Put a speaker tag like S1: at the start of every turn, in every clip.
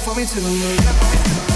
S1: for me to move.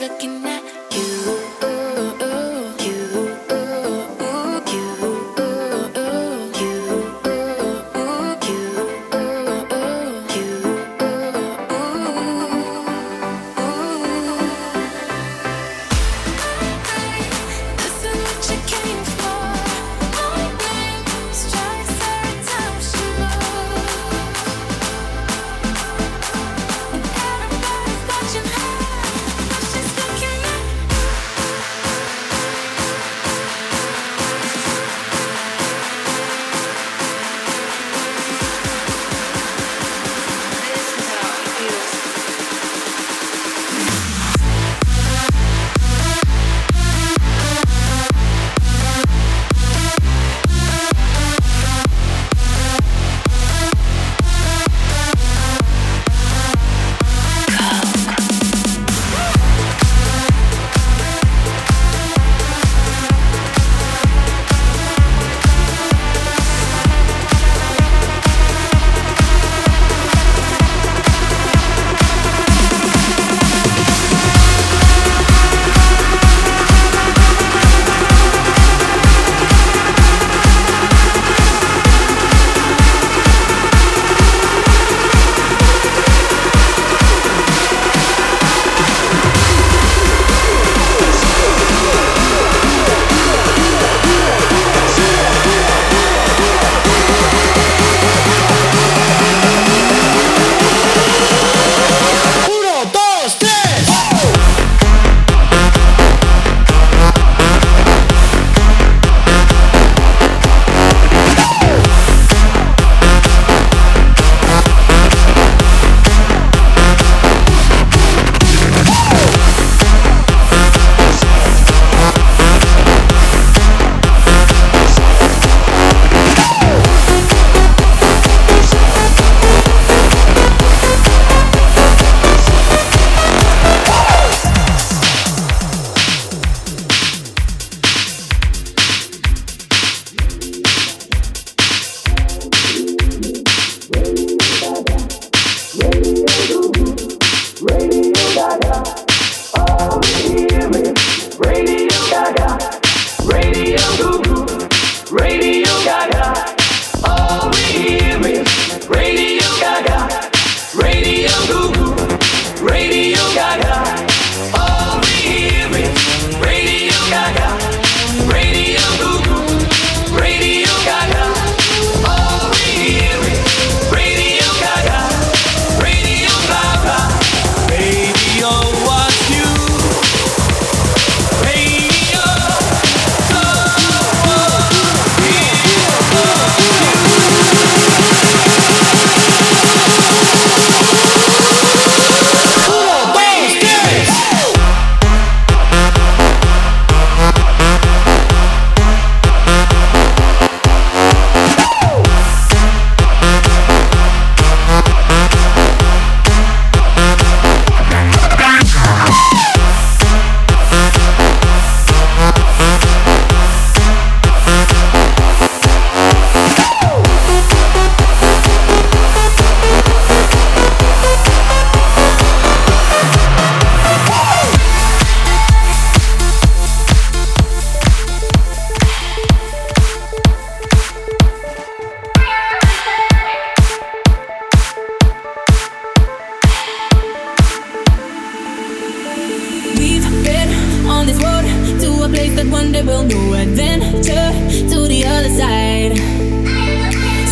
S2: looking at you.
S3: on this road to a place that one day will know adventure to the other side.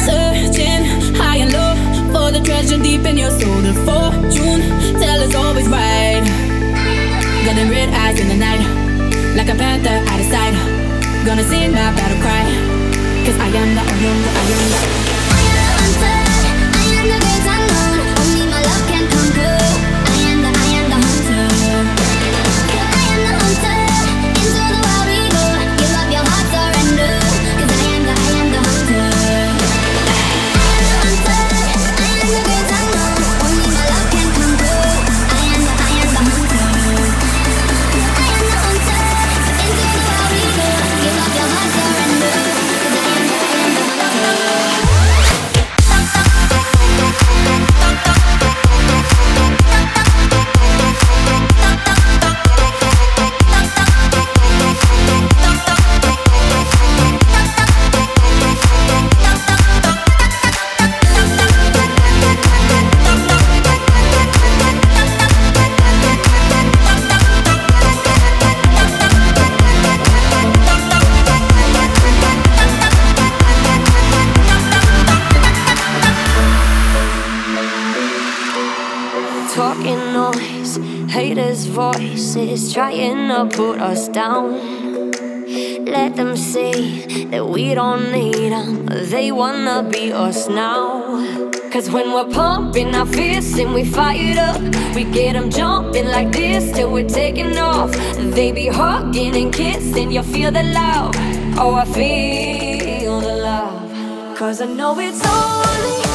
S3: Searching high and low for the treasure deep in your soul. The fortune teller's always right. Got them red eyes in the night, like a panther out of sight. Gonna sing my battle cry, cause I am the, I am the, I am the.
S4: Trying to put us down. Let them see that we don't need them, they wanna be us now. Cause when we're pumping our fists and we fire up, we get them jumping like this till we're taking off. They be hugging and kissing, you feel the love. Oh, I feel the love. Cause I know it's only